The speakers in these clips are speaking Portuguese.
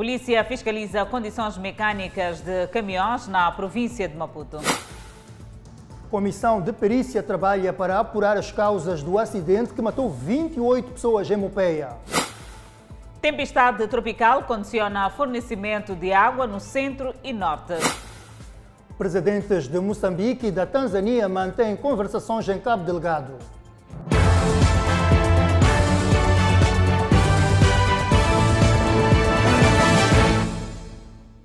Polícia fiscaliza condições mecânicas de caminhões na província de Maputo. Comissão de perícia trabalha para apurar as causas do acidente que matou 28 pessoas em Mopeia. Tempestade tropical condiciona fornecimento de água no centro e norte. Presidentes de Moçambique e da Tanzânia mantêm conversações em Cabo Delgado.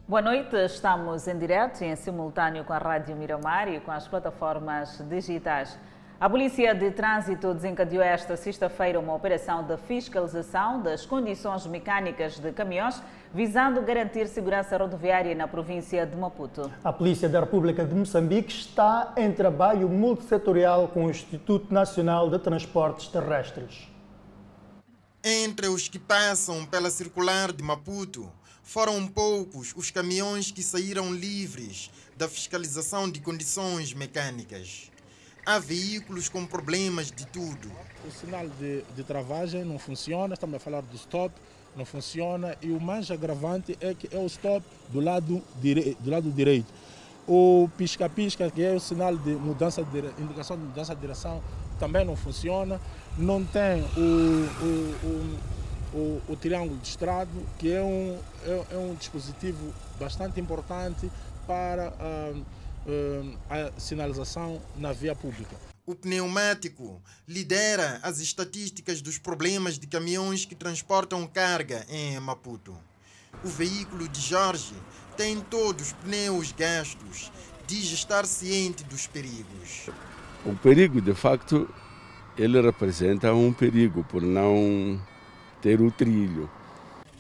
Boa noite, estamos em direto e em simultâneo com a Rádio Miramar e com as plataformas digitais. A Polícia de Trânsito desencadeou esta sexta-feira uma operação de fiscalização das condições mecânicas de caminhões, visando garantir segurança rodoviária na província de Maputo. A Polícia da República de Moçambique está em trabalho multissetorial com o Instituto Nacional de Transportes Terrestres. Entre os que passam pela circular de Maputo, foram poucos os caminhões que saíram livres da fiscalização de condições mecânicas. Há veículos com problemas de tudo. O sinal de, de travagem não funciona, estamos a falar do stop, não funciona e o mais agravante é que é o stop do lado, dire, do lado direito. O pisca-pisca, que é o sinal de mudança de indicação de mudança de direção, também não funciona. Não tem o, o, o o, o triângulo de estrado, que é um, é, é um dispositivo bastante importante para a, a sinalização na via pública. O pneumático lidera as estatísticas dos problemas de caminhões que transportam carga em Maputo. O veículo de Jorge tem todos os pneus gastos, diz estar ciente dos perigos. O perigo, de facto, ele representa um perigo por não ter o trilho.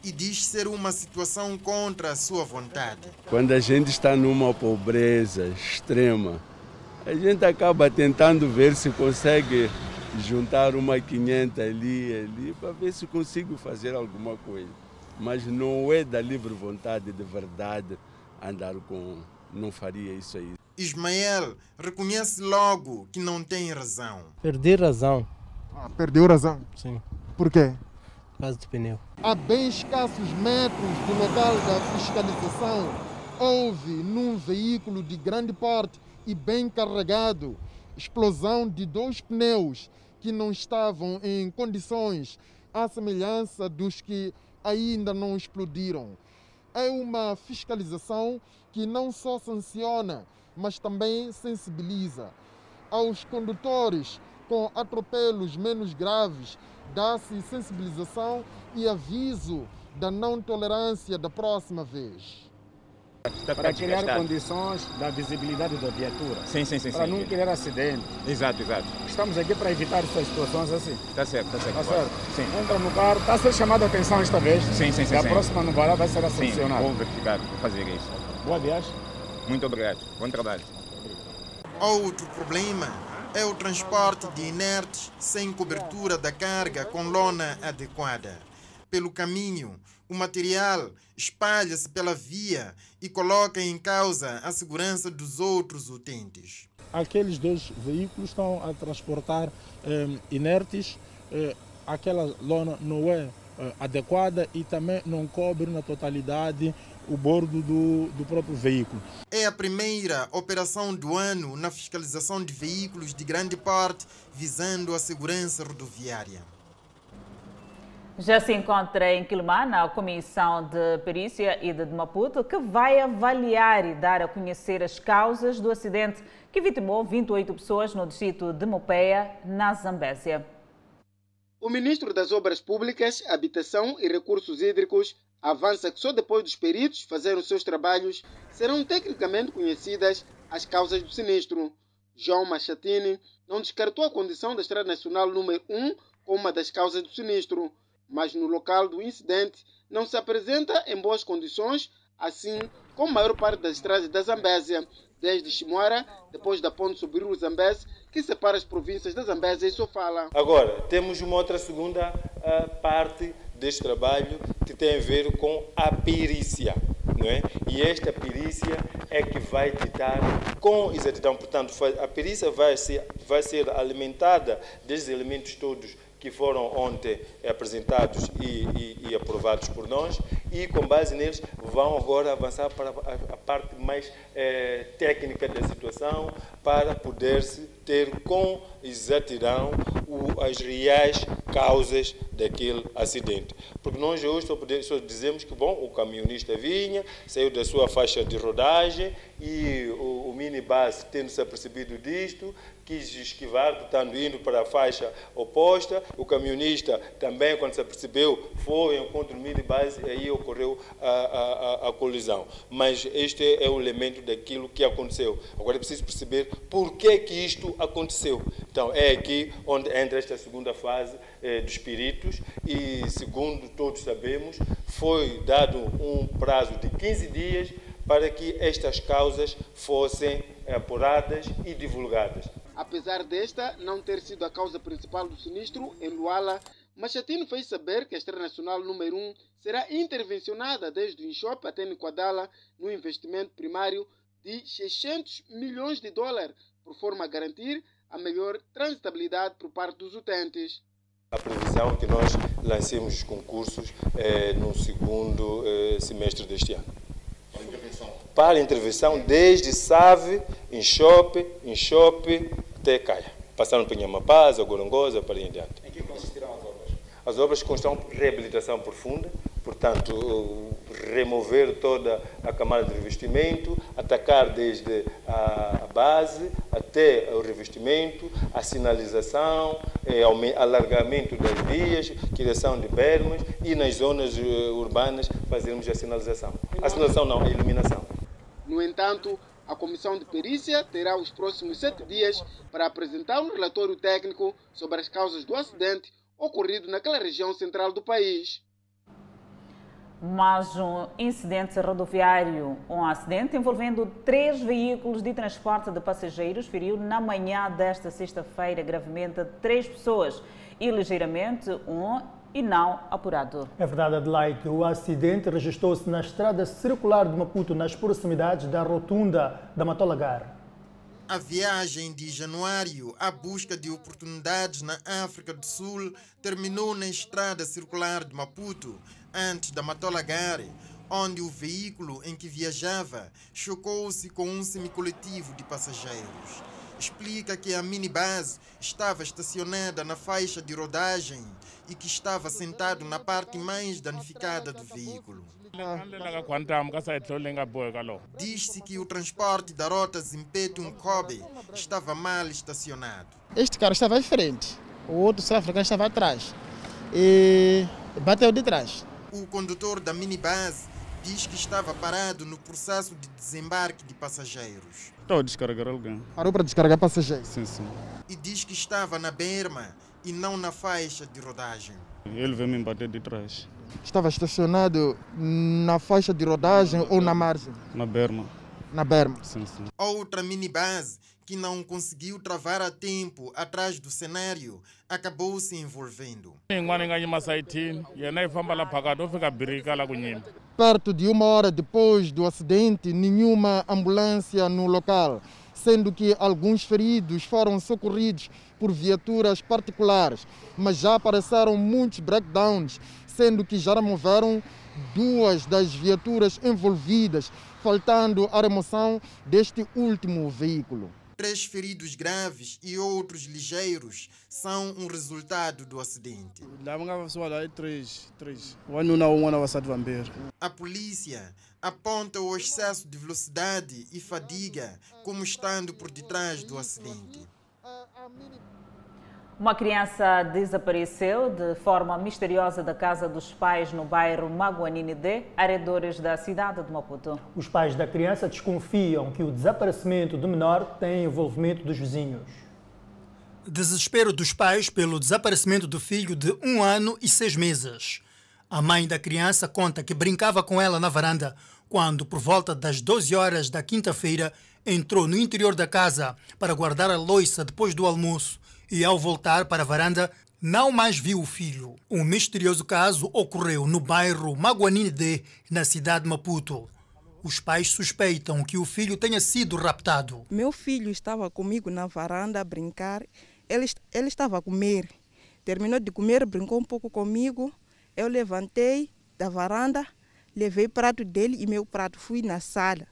E diz ser uma situação contra a sua vontade. Quando a gente está numa pobreza extrema, a gente acaba tentando ver se consegue juntar uma 500 ali ali para ver se consigo fazer alguma coisa. Mas não é da livre vontade de verdade andar com. Não faria isso aí. Ismael reconhece logo que não tem razão. Perdi razão. Ah, perdeu razão? Sim. Por quê? Por causa do pneu. A bem escassos metros do local da fiscalização, houve num veículo de grande porte e bem carregado explosão de dois pneus que não estavam em condições à semelhança dos que ainda não explodiram. É uma fiscalização que não só sanciona, mas também sensibiliza. Aos condutores com atropelos menos graves, dá-se sensibilização e aviso da não tolerância da próxima vez. Para criar condições da visibilidade da viatura. Sim, sim, sim. Para sim. não criar acidente. Exato, exato. Estamos aqui para evitar essas situações assim. Está certo, está certo. Está certo? Sim. Entra no carro, está a ser chamada a atenção esta vez. Sim, sim, sim. E a sim. próxima não vai lá, vai ser Sim, sancionada. vou verificar, vou fazer isso. Boa viagem. Muito obrigado. Bom trabalho. Outro problema é o transporte de inertes sem cobertura da carga com lona adequada. Pelo caminho, o material espalha-se pela via e coloca em causa a segurança dos outros utentes. Aqueles dois veículos estão a transportar eh, inertes, eh, aquela lona não é eh, adequada e também não cobre na totalidade o bordo do, do próprio veículo. É a primeira operação do ano na fiscalização de veículos de grande porte visando a segurança rodoviária. Já se encontra em Quilomana a Comissão de Perícia e de Maputo, que vai avaliar e dar a conhecer as causas do acidente que vitimou 28 pessoas no distrito de Mopeia, na Zambésia. O ministro das Obras Públicas, Habitação e Recursos Hídricos avança que só depois dos peritos fazerem os seus trabalhos serão tecnicamente conhecidas as causas do sinistro. João Machatini não descartou a condição da Estrada Nacional número 1 como uma das causas do sinistro, mas no local do incidente não se apresenta em boas condições, assim como a maior parte das estradas da Zambésia, desde Chimoara, depois da ponte sobre o Zambésia, que separa as províncias da Zambésia e Sofala. Agora, temos uma outra segunda uh, parte deste trabalho que tem a ver com a perícia. Não é? E esta perícia é que vai ditar com exatidão. Portanto, a perícia vai ser, vai ser alimentada desses elementos todos que foram ontem apresentados e, e, e, aprovados por nós e com base neles vão agora avançar para a, a parte mais eh, técnica da situação para poder-se ter com exatidão o, as reais causas daquele acidente. Porque nós hoje só, podemos, só dizemos que bom, o caminhonista vinha, saiu da sua faixa de rodagem e o, o minibus, tendo se apercebido disto, quis esquivar, portanto, indo para a faixa oposta. O caminhonista também, quando se apercebeu, foi ao encontro do minibus e aí ocorreu a, a, a, colisão. Mas este é o elemento daquilo que aconteceu. Agora é preciso perceber por que, que isto aconteceu. Então, é aqui onde entra esta segunda fase eh, dos peritos e, segundo todos sabemos, foi dado um prazo de 15 dias para que estas causas fossem apuradas e divulgadas. Apesar desta não ter sido a causa principal do sinistro em Luala, Machatino fez saber que a Estrela Nacional número 1 será intervencionada desde o Inshop até Niquadala no investimento primário de 600 milhões de dólares, por forma a garantir a melhor transitabilidade por parte dos utentes. A previsão é que nós lancemos os concursos é, no segundo é, semestre deste ano. Para intervenção desde SAVE, Inshop, Inshop até Caia. Passando por Nhamapaza, Gorongosa, para aí adiante. Em que consistirão as obras? As obras constam reabilitação profunda, portanto, remover toda a camada de revestimento, atacar desde a base até o revestimento, a sinalização, eh, alargamento das vias, criação de bermas e nas zonas eh, urbanas fazermos a sinalização. A sinalização não, a iluminação. No entanto, a comissão de perícia terá os próximos sete dias para apresentar um relatório técnico sobre as causas do acidente ocorrido naquela região central do país. Mais um incidente rodoviário. Um acidente envolvendo três veículos de transporte de passageiros feriu na manhã desta sexta-feira gravemente três pessoas e ligeiramente um e não apurado. É verdade, Adelaide. O acidente registrou-se na estrada circular de Maputo, nas proximidades da rotunda da Matolagar. A viagem de Januário à busca de oportunidades na África do Sul terminou na estrada circular de Maputo, antes da Matolagare, onde o veículo em que viajava chocou-se com um semicoletivo de passageiros. Explica que a minibus estava estacionada na faixa de rodagem e que estava sentado na parte mais danificada do veículo. Diz-se que o transporte da rota Zimpetum-Kobe estava mal estacionado. Este carro estava à frente, o outro sul-africano estava atrás e bateu de trás. O condutor da minibus diz que estava parado no processo de desembarque de passageiros. Estou a descarregar alguém. Parou para descarregar passageiros? Sim, sim. E diz que estava na berma e não na faixa de rodagem. Ele veio me bater de trás. Estava estacionado na faixa de rodagem ou na margem? Na berma. Na berma? Sim, sim. Outra minibus que não conseguiu travar a tempo atrás do cenário acabou se envolvendo. Perto de uma hora depois do acidente, nenhuma ambulância no local, sendo que alguns feridos foram socorridos por viaturas particulares, mas já apareceram muitos breakdowns, sendo que já removeram duas das viaturas envolvidas, faltando a remoção deste último veículo. Três feridos graves e outros ligeiros são um resultado do acidente. A polícia aponta o excesso de velocidade e fadiga como estando por detrás do acidente. Uma criança desapareceu de forma misteriosa da casa dos pais no bairro Maguanini D, arredores da cidade de Maputo. Os pais da criança desconfiam que o desaparecimento do menor tem envolvimento dos vizinhos. Desespero dos pais pelo desaparecimento do filho de um ano e seis meses. A mãe da criança conta que brincava com ela na varanda quando, por volta das 12 horas da quinta-feira, entrou no interior da casa para guardar a loiça depois do almoço e, ao voltar para a varanda, não mais viu o filho. Um misterioso caso ocorreu no bairro Maguanini D, na cidade de Maputo. Os pais suspeitam que o filho tenha sido raptado. Meu filho estava comigo na varanda a brincar. Ele, ele estava a comer. Terminou de comer, brincou um pouco comigo. Eu levantei da varanda, Levei prato dele e meu prato. Fui na sala.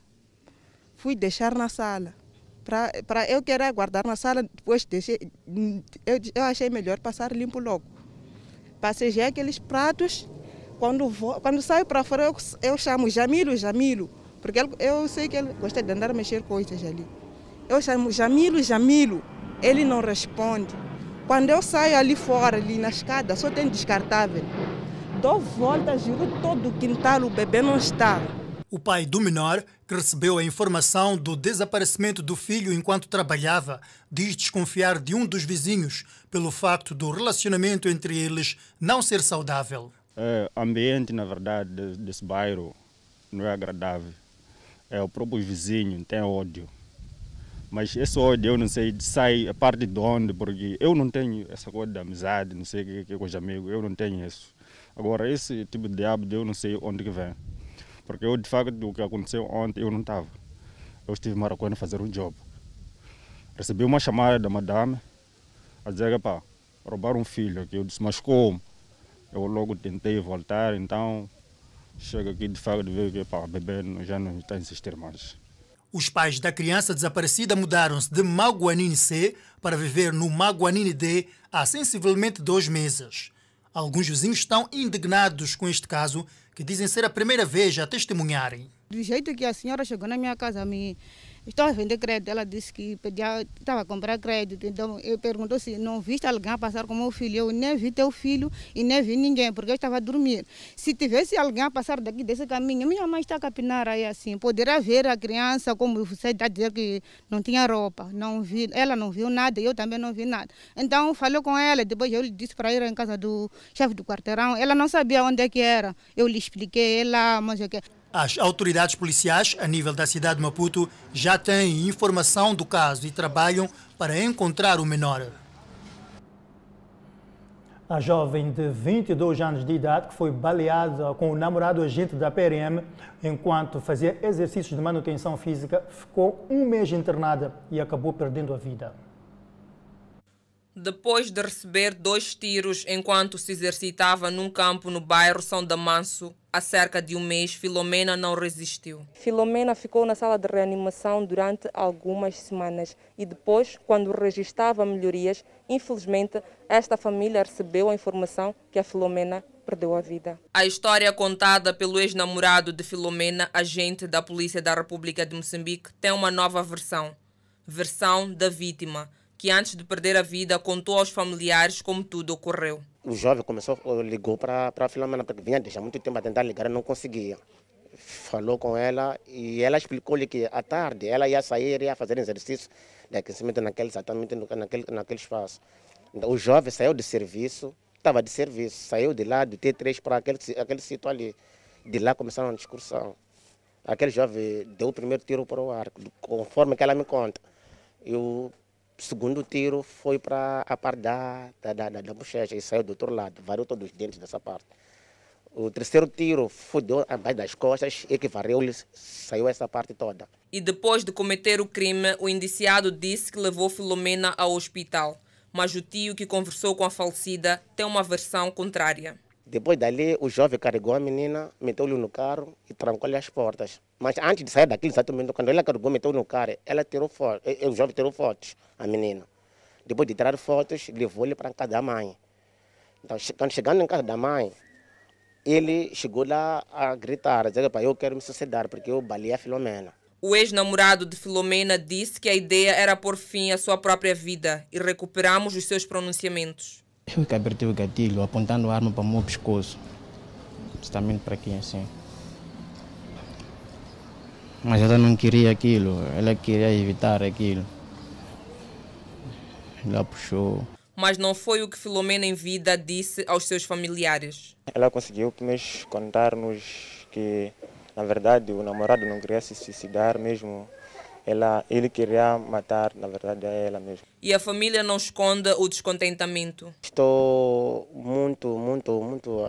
Fui deixar na sala. Para eu querer guardar na sala, depois deixei. Eu, eu achei melhor passar limpo logo. Passei já aqueles pratos. Quando, vou, quando saio para fora, eu, eu chamo Jamilo, Jamilo. Porque ele, eu sei que ele gosta de andar a mexer coisas ali. Eu chamo Jamilo, Jamilo. Ele não responde. Quando eu saio ali fora, ali na escada, só tem descartável. Dou volta, giro todo o quintal, o bebê não está. O pai do menor, que recebeu a informação do desaparecimento do filho enquanto trabalhava, diz desconfiar de um dos vizinhos pelo facto do relacionamento entre eles não ser saudável. É, o ambiente, na verdade, desse bairro não é agradável. É o próprio vizinho tem ódio. Mas esse ódio eu não sei, sai a parte de onde, porque eu não tenho essa coisa de amizade, não sei o que, que é com os amigos, eu não tenho isso. Agora, esse tipo de hábito eu não sei onde que vem. Porque eu, de facto, o que aconteceu ontem, eu não estava. Eu estive em Maracuã fazer um job. Recebi uma chamada da madame a dizer, pá, roubaram um filho aqui. Eu disse, mas como? Eu logo tentei voltar, então chego aqui de facto ver que pá, bebê já não está a insistir mais. Os pais da criança desaparecida mudaram-se de Maguanine C para viver no Maguanine D há sensivelmente dois meses. Alguns vizinhos estão indignados com este caso, que dizem ser a primeira vez a testemunharem. Do jeito que a senhora chegou na minha casa, me estava a vender crédito. Ela disse que pedia, estava a comprar crédito. Então eu perguntou se não viste alguém passar com meu filho. Eu nem vi teu filho e nem vi ninguém, porque eu estava a dormir. Se tivesse alguém a passar daqui desse caminho, minha mãe está a capinar aí assim. Poderia ver a criança, como você está a dizer que não tinha roupa. Não vi, ela não viu nada, eu também não vi nada. Então falei com ela, depois eu lhe disse para ir em casa do chefe do quarteirão. Ela não sabia onde é que era. Eu lhe expliquei, ela, mas é que as autoridades policiais, a nível da cidade de Maputo, já têm informação do caso e trabalham para encontrar o menor. A jovem de 22 anos de idade, que foi baleada com o namorado agente da PRM enquanto fazia exercícios de manutenção física, ficou um mês internada e acabou perdendo a vida. Depois de receber dois tiros enquanto se exercitava num campo no bairro São Damanso, há cerca de um mês, Filomena não resistiu. Filomena ficou na sala de reanimação durante algumas semanas e depois, quando registrava melhorias, infelizmente, esta família recebeu a informação que a Filomena perdeu a vida. A história contada pelo ex-namorado de Filomena, agente da Polícia da República de Moçambique, tem uma nova versão. Versão da vítima que antes de perder a vida contou aos familiares como tudo ocorreu. O jovem começou, ligou para a Filomena, porque vinha deixar muito tempo a tentar ligar não conseguia. Falou com ela e ela explicou-lhe que à tarde ela ia sair, ia fazer exercício de aquecimento naquele, exatamente naquele, naquele espaço. O jovem saiu de serviço, estava de serviço, saiu de lá do T3 para aquele, aquele sítio ali. De lá começaram a discussão. Aquele jovem deu o primeiro tiro para o ar, conforme que ela me conta. Eu segundo tiro foi para a parte da, da, da, da bochecha e saiu do outro lado, variou todos os dentes dessa parte. O terceiro tiro foi abaixo das costas e que varreu saiu essa parte toda. E depois de cometer o crime, o indiciado disse que levou Filomena ao hospital. Mas o tio que conversou com a falecida tem uma versão contrária. Depois dali, o jovem carregou a menina, meteu-lhe no carro e trancou-lhe as portas. Mas antes de sair daquele exatamente, quando ele carregou, meteu no carro, ela tirou fotos, o jovem tirou fotos, a menina. Depois de tirar fotos, levou-lhe para a casa da mãe. Então, quando chegando em casa da mãe, ele chegou lá a gritar, a dizer, eu quero me suceder, porque eu balei a Filomena. O ex-namorado de Filomena disse que a ideia era pôr fim à sua própria vida e recuperamos os seus pronunciamentos. Eu que apertei o gatilho, apontando a arma para o meu pescoço. Justamente para aqui, assim. Mas ela não queria aquilo, ela queria evitar aquilo. Ela puxou. Mas não foi o que Filomena em vida disse aos seus familiares. Ela conseguiu contar-nos que, na verdade, o namorado não queria se suicidar mesmo ela, ele queria matar, na verdade, é ela mesmo. E a família não esconde o descontentamento? Estou muito, muito, muito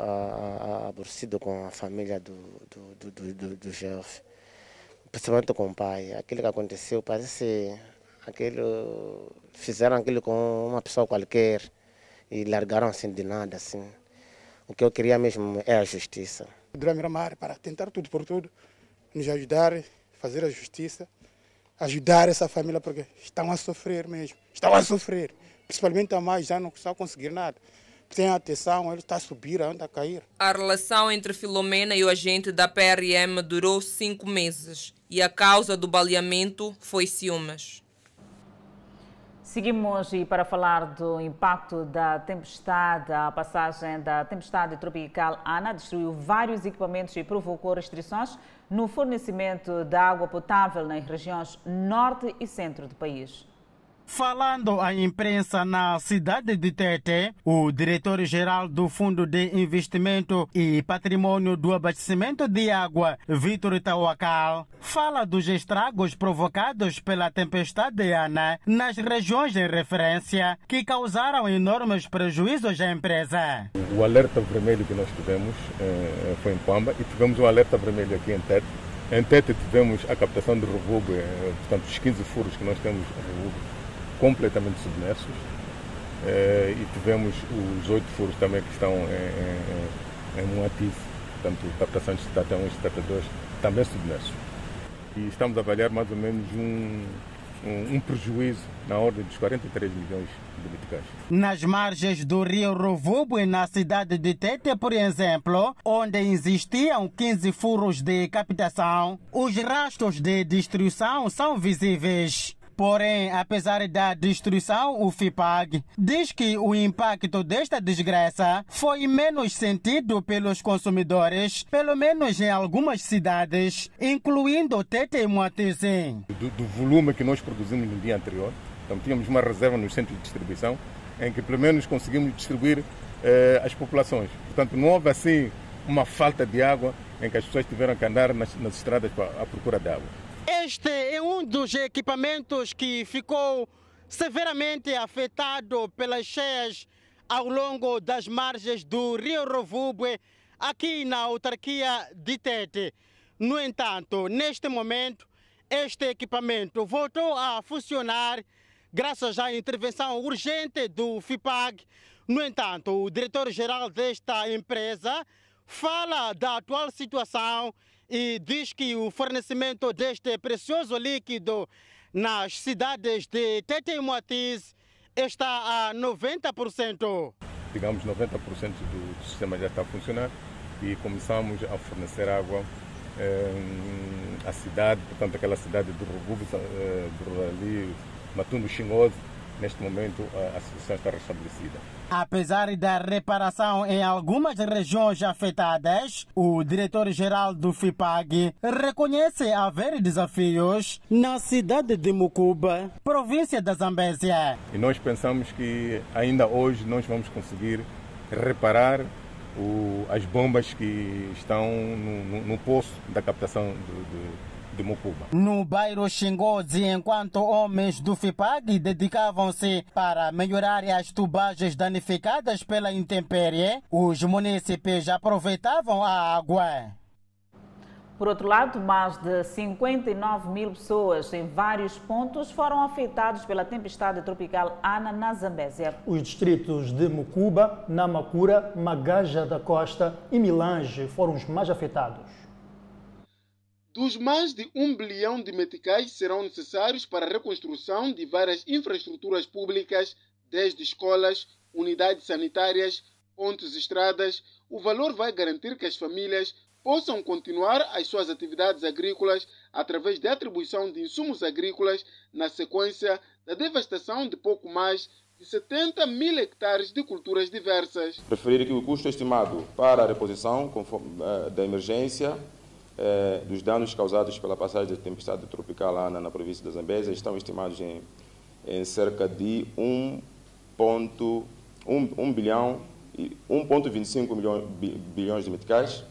aborrecido com a família do, do, do, do, do jovem, principalmente com o pai. Aquilo que aconteceu parece aquilo, fizeram aquilo com uma pessoa qualquer e largaram assim de nada, assim. O que eu queria mesmo é a justiça. Durante Miramar para tentar tudo por tudo, nos ajudar, fazer a justiça, ajudar essa família porque estão a sofrer mesmo, estão a sofrer. Principalmente a mais já não estão a conseguir nada. Tem atenção, ele está a subir, anda a cair. A relação entre Filomena e o agente da PRM durou cinco meses e a causa do baleamento foi ciúmes. Seguimos e para falar do impacto da tempestade, a passagem da tempestade tropical Ana destruiu vários equipamentos e provocou restrições no fornecimento de água potável nas regiões norte e centro do país. Falando à imprensa na cidade de Tete, o diretor-geral do Fundo de Investimento e Patrimônio do Abastecimento de Água, Vitor Itauacal, fala dos estragos provocados pela tempestade Ana nas regiões de referência que causaram enormes prejuízos à empresa. O alerta vermelho que nós tivemos eh, foi em Pamba e tivemos um alerta vermelho aqui em Tete. Em Tete tivemos a captação de revubo, eh, portanto os 15 furos que nós temos revubo completamente submersos eh, e tivemos os oito furos também que estão em, em Moatize, portanto captação de 1 e 2 também submersos. E estamos a avaliar mais ou menos um, um, um, prejuízo na ordem dos 43 milhões de meticais. Nas margens do rio Rovubo e na cidade de Tete, por exemplo, onde existiam 15 furos de captação, os rastros de destruição são visíveis. Porém, apesar da destruição, o FIPAG diz que o impacto desta desgraça foi menos sentido pelos consumidores, pelo menos em algumas cidades, incluindo Tete e Moatize. Do, do volume que nós produzimos no dia anterior, então tínhamos uma reserva no centro de distribuição, em que pelo menos conseguimos distribuir eh, as populações. Portanto, não houve assim uma falta de água em que as pessoas tiveram que andar nas, nas estradas à procura de água. Este é um dos equipamentos que ficou severamente afetado pelas cheias ao longo das margens do Rio Rovubue, aqui na autarquia de Tete. No entanto, neste momento, este equipamento voltou a funcionar graças à intervenção urgente do FIPAG. No entanto, o diretor-geral desta empresa fala da atual situação e diz que o fornecimento deste precioso líquido nas cidades de Tete e Moatiz está a 90%. Digamos 90% do, sistema já está a funcionar e começamos a fornecer água eh, à cidade, portanto aquela cidade do Rububo, eh, do ali, Matundo Xingoso, neste momento a, a situação está restabelecida. Apesar da reparação em algumas regiões afetadas, o diretor-geral do FIPAG reconhece haver desafios na cidade de Mucuba, província da Zambésia. E nós pensamos que ainda hoje nós vamos conseguir reparar o, as bombas que estão no, no, no poço da captação do, do de Mucuba. No bairro Xingozi, enquanto homens do FIPAG dedicavam-se para melhorar as tubagens danificadas pela intempérie, os munícipes aproveitavam a água. Por outro lado, mais de 59 mil pessoas em vários pontos foram afetados pela tempestade tropical Ana na Zambésia. Os distritos de Mucuba, Namakura, Magaja da Costa e Milange foram os mais afetados. Dos mais de um bilhão de meticais serão necessários para a reconstrução de várias infraestruturas públicas, desde escolas, unidades sanitárias, pontes e estradas, o valor vai garantir que as famílias possam continuar as suas atividades agrícolas através da atribuição de insumos agrícolas na sequência da devastação de pouco mais de 70 mil hectares de culturas diversas. Preferir que o custo estimado para a reposição eh, da emergência eh, dos danos causados pela passagem da tempestade tropical Ana na província da Zambésia estão estimados em, em cerca de 1, 1, bilhão e 1,25 milhões, bilhões de meticais.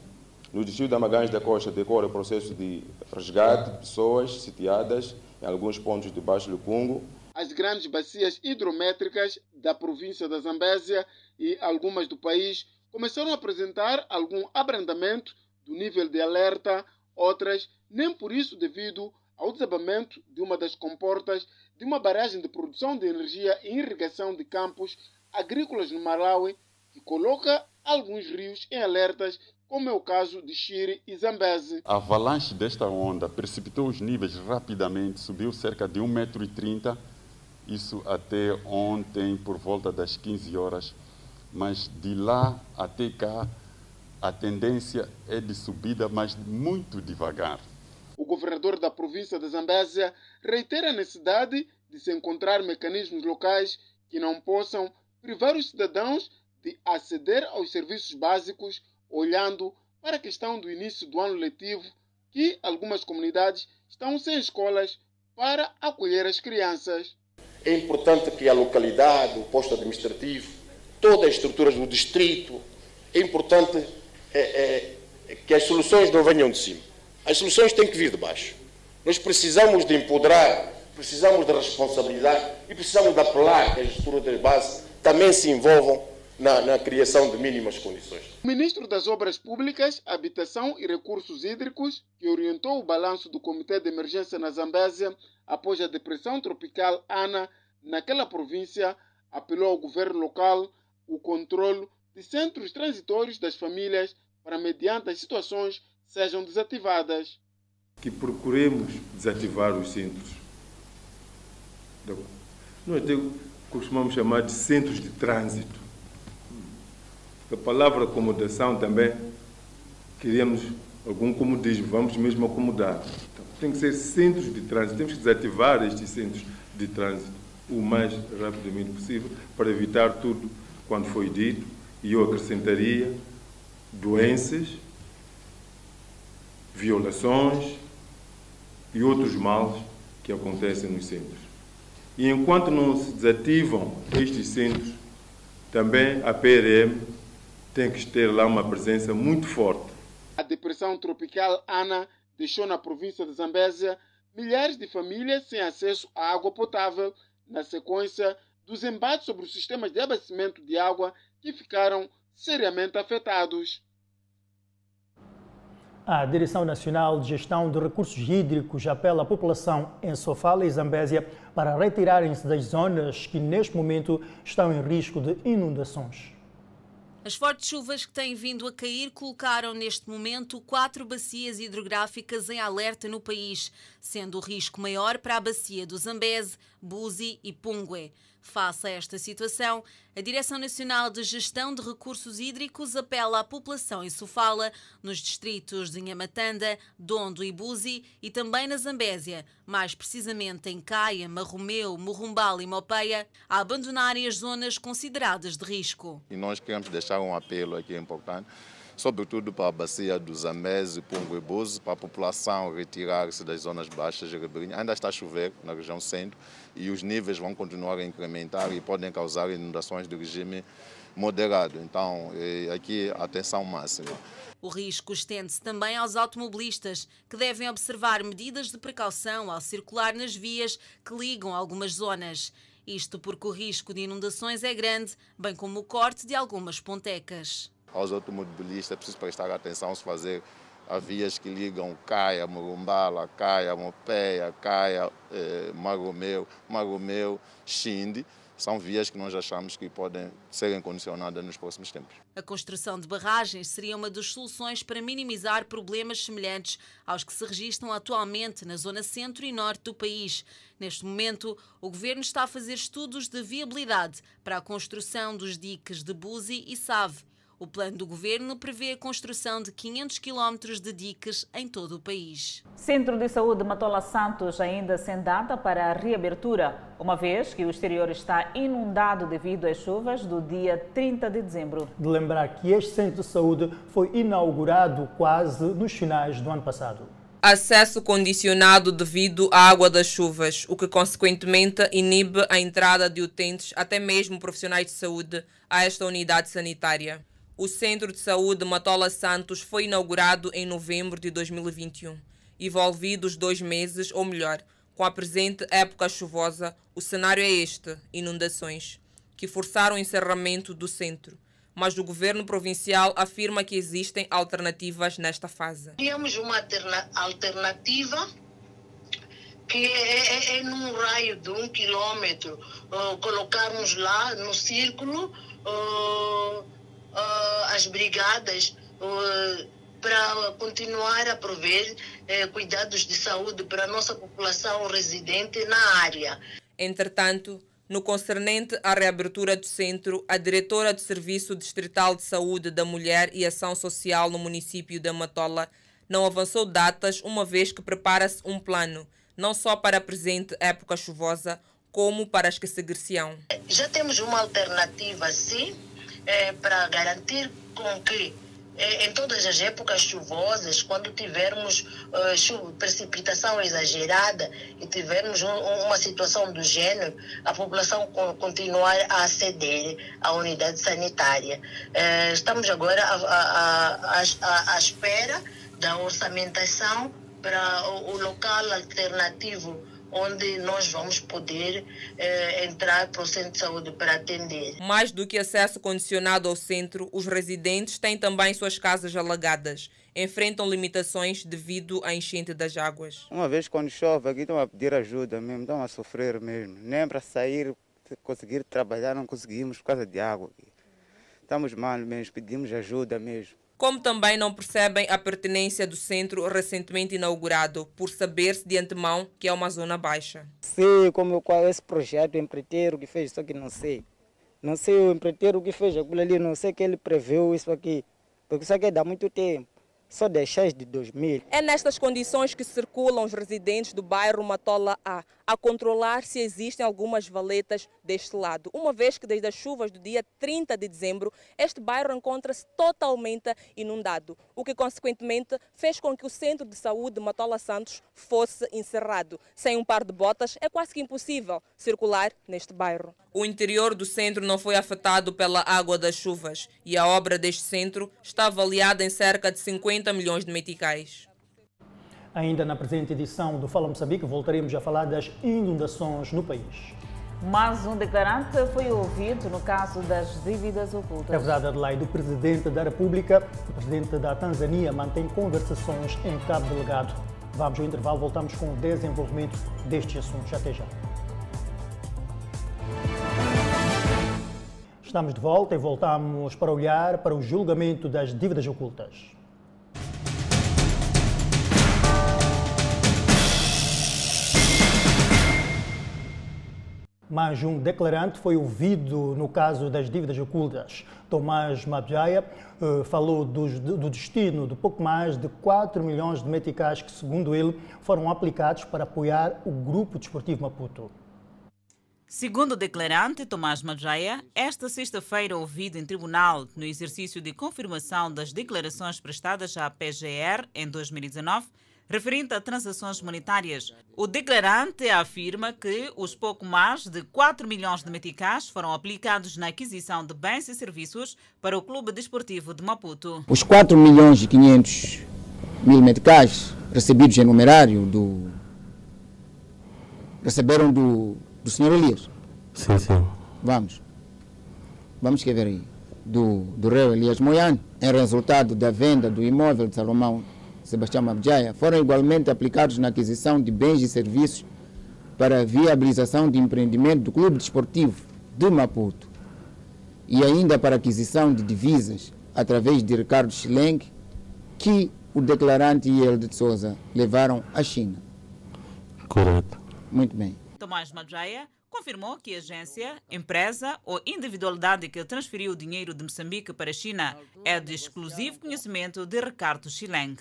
No distrito da Magalhães da Costa decorre o processo de resgate de pessoas sitiadas em alguns pontos de Baixo Lucungo. As grandes bacias hidrométricas da província da Zambésia e algumas do país começaram a apresentar algum abrandamento do nível de alerta, outras nem por isso devido ao desabamento de uma das comportas de uma barragem de produção de energia e irrigação de campos agrícolas no Malawi, que coloca alguns rios em alertas, como é o caso de Xiri e Zambeze. A avalanche desta onda precipitou os níveis rapidamente, subiu cerca de 1,30m, isso até ontem por volta das 15 horas, mas de lá até cá a tendência é de subida, mas muito devagar. O governador da província de Zambésia reitera a necessidade de se encontrar mecanismos locais que não possam privar os cidadãos de aceder aos serviços básicos, olhando para a questão do início do ano letivo, que algumas comunidades estão sem escolas para acolher as crianças. É importante que a localidade, o posto administrativo, todas as estruturas do distrito, é importante é, é, que as soluções não venham de cima. As soluções têm que vir de baixo. Nós precisamos de empoderar, precisamos de responsabilidade e precisamos de apelar que as estruturas de base também se envolvam na, na, criação de mínimas condições. O ministro das Obras Públicas, Habitação e Recursos Hídricos, que orientou o balanço do Comitê de Emergência na Zambésia após a depressão tropical Ana naquela província, apelou ao governo local o controle de centros transitórios das famílias para, mediante as situações, sejam desativadas. Que procuremos desativar os centros. Nós costumamos chamar de centros de trânsito. A palavra acomodação também queríamos algum comodismo, vamos mesmo acomodar. Então, tem que ser centros de trânsito, temos que desativar estes centros de trânsito o mais rapidamente possível para evitar tudo quando foi dito e eu acrescentaria doenças, violações e outros males que acontecem nos centros. E enquanto não se desativam estes centros, também a PRM tem que ter lá uma presença muito forte. A depressão tropical Ana deixou na província de Zambésia milhares de famílias sem acesso à água potável na sequência dos embates sobre os sistemas de abastecimento de água que ficaram seriamente afetados. A Direção Nacional de Gestão de Recursos Hídricos apela à população em Sofala e Zambésia para retirarem-se das zonas que neste momento estão em risco de inundações. As fortes chuvas que têm vindo a cair colocaram neste momento quatro bacias hidrográficas em alerta no país, sendo o risco maior para a bacia do Zambeze, Buzi e Pungue. Face a esta situação, a Direção Nacional de Gestão de Recursos Hídricos apela à população em Sofala, nos distritos de Inhamatanda, Dondo e Buzi e também na Zambésia, mais precisamente em Caia, Marromeu, Morrumbal e Mopeia, a abandonarem as zonas consideradas de risco. E nós queremos deixar um apelo aqui importante sobretudo para a bacia do Zambeze, Pungo e Buzi, para a população retirar-se das zonas baixas de ribeirinhas. Ainda está a chover na região centro e os níveis vão continuar a incrementar e podem causar inundações de regime moderado. Então, é, aqui, atenção máxima. O risco estende-se também aos automobilistas, que devem observar medidas de precaução ao circular nas vias que ligam algumas zonas. Isto porque o risco de inundações é grande, bem como o corte de algumas pontecas aos automobilistas, é preciso prestar atenção se fazer as vias que ligam Caia, Murumbala, Caia, Mopeia, Caia, eh, Magomeu, Magomeu, Xinde. São vias que nós achamos que podem serem condicionadas nos próximos tempos. A construção de barragens seria uma das soluções para minimizar problemas semelhantes aos que se registram atualmente na zona centro e norte do país. Neste momento, o governo está a fazer estudos de viabilidade para a construção dos diques de Buzi e Save o plano do governo prevê a construção de 500 quilómetros de diques em todo o país. Centro de Saúde Matola Santos ainda sem data para a reabertura, uma vez que o exterior está inundado devido às chuvas do dia 30 de dezembro. De lembrar que este centro de saúde foi inaugurado quase nos finais do ano passado acesso condicionado devido à água das chuvas, o que consequentemente inibe a entrada de utentes, até mesmo profissionais de saúde, a esta unidade sanitária. O Centro de Saúde Matola Santos foi inaugurado em novembro de 2021. Envolvidos dois meses, ou melhor, com a presente época chuvosa, o cenário é este: inundações, que forçaram o encerramento do centro. Mas o governo provincial afirma que existem alternativas nesta fase. Temos uma alternativa que é, é, é num raio de um quilômetro, uh, colocarmos lá no círculo uh, uh, as brigadas uh, para continuar a prover uh, cuidados de saúde para a nossa população residente na área. Entretanto, no concernente à reabertura do centro, a diretora do Serviço Distrital de Saúde da Mulher e Ação Social no município de Matola não avançou datas, uma vez que prepara-se um plano, não só para a presente época chuvosa, como para as que seguir-se-ão. Já temos uma alternativa, sim, é, para garantir com que é, em todas as épocas chuvosas, quando tivermos uh, chuva, precipitação exagerada e tivermos um, uma situação do gênero, a população continuar a aceder à unidade sanitária. Uh, estamos agora à espera da orçamentação para o, o local alternativo onde nós vamos poder eh, entrar para o centro de saúde para atender. Mais do que acesso condicionado ao centro, os residentes têm também suas casas alagadas. Enfrentam limitações devido à enchente das águas. Uma vez quando chove, aqui estão a pedir ajuda mesmo, estão a sofrer mesmo. Nem para sair, conseguir trabalhar, não conseguimos por causa de água. Estamos mal mesmo, pedimos ajuda mesmo como também não percebem a pertinência do centro recentemente inaugurado, por saber-se de antemão que é uma zona baixa. Sei como qual é esse projeto, empreiteiro que fez, só que não sei. Não sei o empreiteiro que fez aquilo ali, não sei que ele previu isso aqui, porque isso aqui dá muito tempo só deixais de 2000. É nestas condições que circulam os residentes do bairro Matola A, a controlar se existem algumas valetas deste lado, uma vez que desde as chuvas do dia 30 de dezembro, este bairro encontra-se totalmente inundado, o que consequentemente fez com que o centro de saúde Matola Santos fosse encerrado. Sem um par de botas é quase que impossível circular neste bairro. O interior do centro não foi afetado pela água das chuvas e a obra deste centro está avaliada em cerca de 50 milhões de meticais. Ainda na presente edição do Fala Moçambique, voltaremos a falar das inundações no país. Mais um declarante foi ouvido no caso das dívidas ocultas. É verdade, Adelaide. O presidente da República, o presidente da Tanzânia, mantém conversações em Cabo Delegado. Vamos ao intervalo, voltamos com o desenvolvimento destes assuntos. Até já. Estamos de volta e voltamos para olhar para o julgamento das dívidas ocultas. Mais um declarante foi ouvido no caso das dívidas ocultas. Tomás Mabjaya eh, falou do, destino de pouco mais de 4 milhões de meticais que, segundo ele, foram aplicados para apoiar o Grupo Desportivo Maputo. Segundo o declarante Tomás Madraia, esta sexta-feira ouvido em tribunal no exercício de confirmação das declarações prestadas à PGR em 2019, referente a transações monetárias. O declarante afirma que os pouco mais de 4 milhões de meticais foram aplicados na aquisição de bens e serviços para o Clube Desportivo de Maputo. Os 4 milhões e 500 mil meticais recebidos em numerário do receberam do do senhor Elias? Sim, sim. Vamos. Vamos escrever aí. Do, do rei Elias Moiane, em resultado da venda do imóvel de Salomão Sebastião Mabjaya, foram igualmente aplicados na aquisição de bens e serviços para a viabilização de empreendimento do Clube Desportivo de Maputo e ainda para a aquisição de divisas através de Ricardo Schileng, que o declarante e ele de Souza levaram à China. Correto. Muito bem. Tomás Madraia confirmou que a agência, empresa ou individualidade que transferiu o dinheiro de Moçambique para a China é de exclusivo conhecimento de Ricardo Schileng.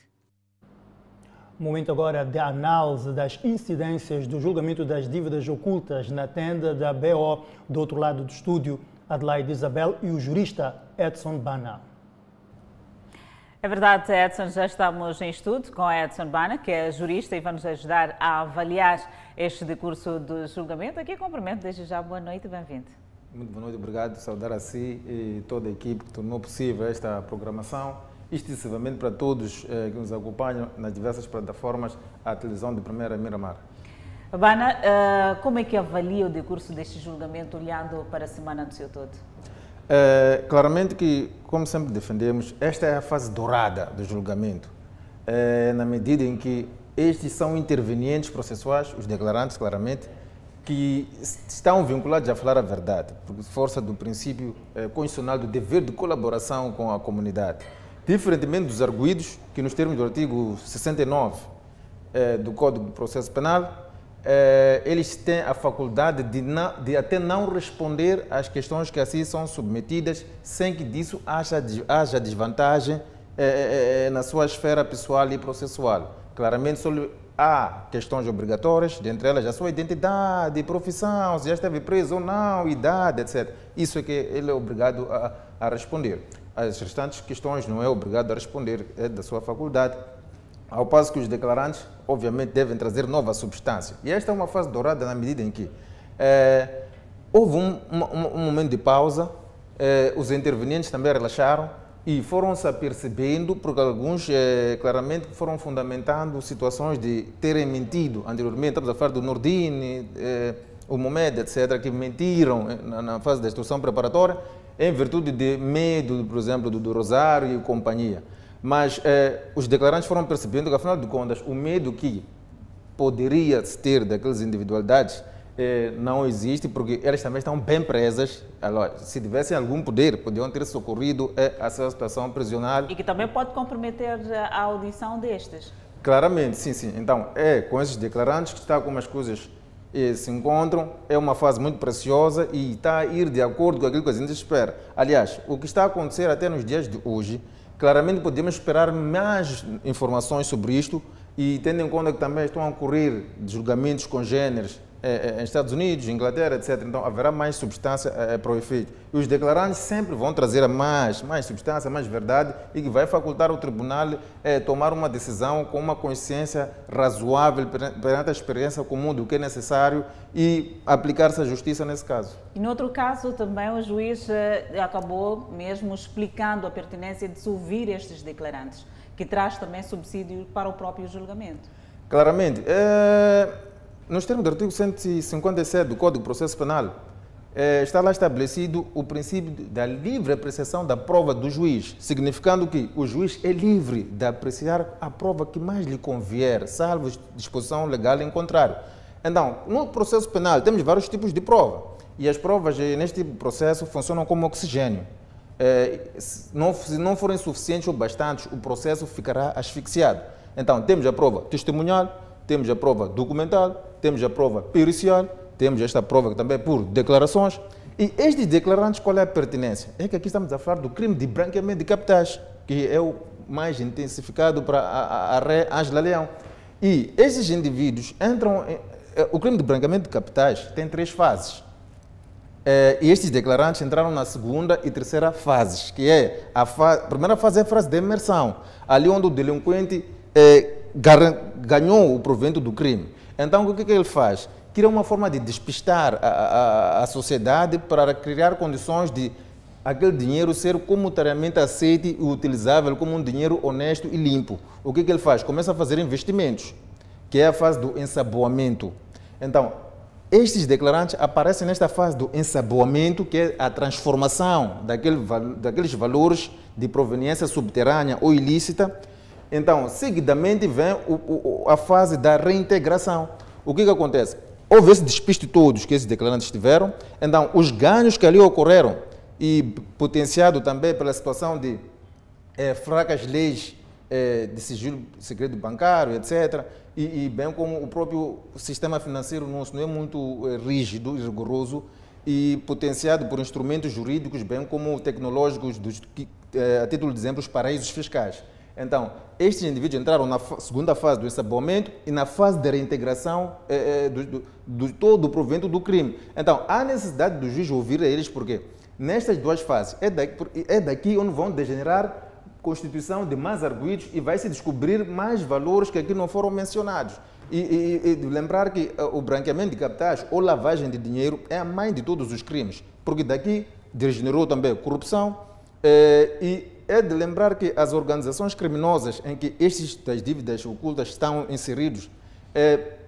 Momento agora de análise das incidências do julgamento das dívidas ocultas na tenda da BO do outro lado do estúdio, Adelaide Isabel e o jurista Edson Bana. É verdade, Edson, já estamos em estudo com Edson Bana, que é jurista e vai nos ajudar a avaliar este decurso do julgamento. Aqui cumprimento desde já, boa noite e bem-vindo. Muito boa noite, obrigado. Saudar a si e toda a equipe que tornou possível esta programação, extensivamente para todos eh, que nos acompanham nas diversas plataformas, a televisão de Primeira Miramar. Bana, uh, como é que avalia o decurso deste julgamento olhando para a semana do seu todo? É, claramente que, como sempre defendemos, esta é a fase dourada do julgamento, é, na medida em que estes são intervenientes processuais, os declarantes, claramente, que estão vinculados a falar a verdade, por força do princípio eh, constitucional do dever de colaboração com a comunidade. Diferentemente dos arguídos, que nos termos do artigo 69 eh, do Código de Processo Penal, eh, eles têm a faculdade de, não, de, até não responder às questões que assim são submetidas, sem que disso haja, haja desvantagem eh, na sua esfera pessoal e processual. Claramente, há questões obrigatórias, dentre elas a sua identidade, profissão, se já esteve preso ou não, idade, etc. Isso é que ele é obrigado a, a responder. As restantes questões não é obrigado a responder, é da sua faculdade. Ao passo que os declarantes, obviamente, devem trazer nova substância. E esta é uma fase dourada na medida em que é, houve um, um, um, momento de pausa, é, os intervenientes também relaxaram, e foram-se apercebendo, porque alguns eh, claramente foram fundamentando situações de terem mentido anteriormente. Estamos a falar do Nordine, o Momed, etc., que mentiram na, fase da instrução preparatória em virtude de medo, por exemplo, do, do Rosário e companhia. Mas eh, os declarantes foram percebendo que, afinal de contas, o medo que poderia se ter daquelas individualidades eh, não existe, porque elas também estão bem presas. Agora, se tivessem algum poder, podiam ter socorrido eh, essa situação prisional. E que também pode comprometer a audição destes. Claramente, sim, sim. Então, é com esses declarantes que está como as coisas se encontram, é uma fase muito preciosa e está a ir de acordo com aquilo que a gente espera. Aliás, o que está a acontecer até nos dias de hoje, claramente podemos esperar mais informações sobre isto e tendo em conta que também estão a ocorrer julgamentos congêneres é, é, em Estados Unidos, Inglaterra, etc. Então haverá mais substância é, para o efeito. E os declarantes sempre vão trazer mais, mais substância, mais verdade e que vai facultar o tribunal tomar uma decisão com uma consciência razoável perante a experiência comum do que é necessário e aplicar-se a justiça nesse caso. E no outro caso também o juiz acabou mesmo explicando a pertinência de se ouvir estes declarantes, que traz também subsídio para o próprio julgamento. Claramente. É nos termos do artigo 157 do Código de Processo Penal, eh, está lá estabelecido o princípio da livre apreciação da prova do juiz, significando que o juiz é livre de apreciar a prova que mais lhe convier, salvo disposição legal em contrário. Então, no processo penal temos vários tipos de prova e as provas eh, neste processo funcionam como oxigênio. Eh, se não forem suficientes ou bastantes, o processo ficará asfixiado. Então, temos a prova testemunhal, temos a prova documental, temos a prova pericial, temos esta prova também por declarações. E estes declarantes, qual é a pertinência? É que aqui estamos a falar do crime de branqueamento de capitais, que é o mais intensificado para a, a, ré Angela Leão. E esses indivíduos entram. Em, eh, o crime de branqueamento de capitais tem três fases. É, e estes declarantes entraram na segunda e terceira fases, que é a, fa a primeira fase é a fase de imersão, ali onde o delinquente é, ganhou o provento do crime. Então, o que, que ele faz? Cria uma forma de despistar a, a, a sociedade para criar condições de aquele dinheiro ser comunitariamente aceito e utilizável como um dinheiro honesto e limpo. O que, que ele faz? Começa a fazer investimentos, que é a fase do ensaboamento. Então, estes declarantes aparecem nesta fase do ensaboamento, que é a transformação daquele, daqueles valores de proveniência subterrânea ou ilícita então, seguidamente vem o, o, a fase da reintegração. O que, que acontece? Houve esse despiste todos que esses declarantes tiveram, então os ganhos que ali ocorreram e potenciado também pela situação de é, fracas leis é, de sigilo segredo bancário, etc., e, e, bem como o próprio sistema financeiro nosso não é muito é, rígido e rigoroso, e potenciado por instrumentos jurídicos, bem como tecnológicos, dos, a título de exemplo, os paraísos fiscais. Então, estes indivíduos entraram na segunda fase do ensaboamento e na fase de reintegração eh, do, do, do, todo o provento do crime. Então, há necessidade do juiz ouvir eles, porque nestas duas fases é daqui, é daqui onde vão degenerar constituição de mais arguídos e vai se descobrir mais valores que aqui não foram mencionados. E, e, e lembrar que uh, o branqueamento de capitais ou lavagem de dinheiro é a mãe de todos os crimes, porque daqui degenerou também corrupção eh, e é de lembrar que as organizações criminosas em que estes das dívidas ocultas estão inseridos, é,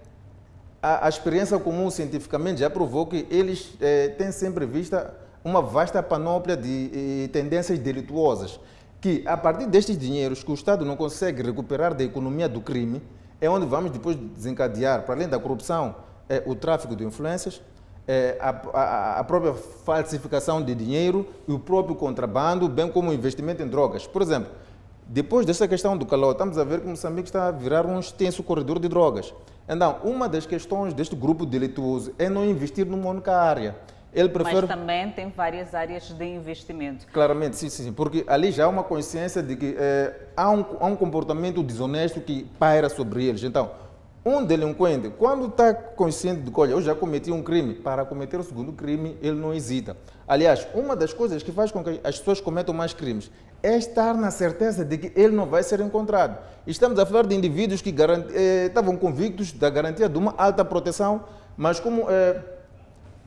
a, a, experiência comum cientificamente já provou que eles é, têm sempre vista uma vasta panóplia de, tendências delituosas, que a partir destes dinheiros que o Estado não consegue recuperar da economia do crime, é onde vamos depois desencadear, para além da corrupção, é o tráfico de influências, é, a, a, a, própria falsificação de dinheiro e o próprio contrabando, bem como o investimento em drogas. Por exemplo, depois desta questão do calor, estamos a ver que Moçambique está a virar um extenso corredor de drogas. Então, uma das questões deste grupo delituoso é não investir numa única área. Ele prefere... Mas também tem várias áreas de investimento. Claramente, sim, sim, porque ali já há uma consciência de que é, há, um, há um comportamento desonesto que paira sobre eles. Então, um delinquente, quando está consciente de que, olha, eu já cometi um crime, para cometer o segundo crime, ele não hesita. Aliás, uma das coisas que faz com que as pessoas cometam mais crimes é estar na certeza de que ele não vai ser encontrado. Estamos a falar de indivíduos que eh, estavam convictos da garantia de uma alta proteção, mas como eh,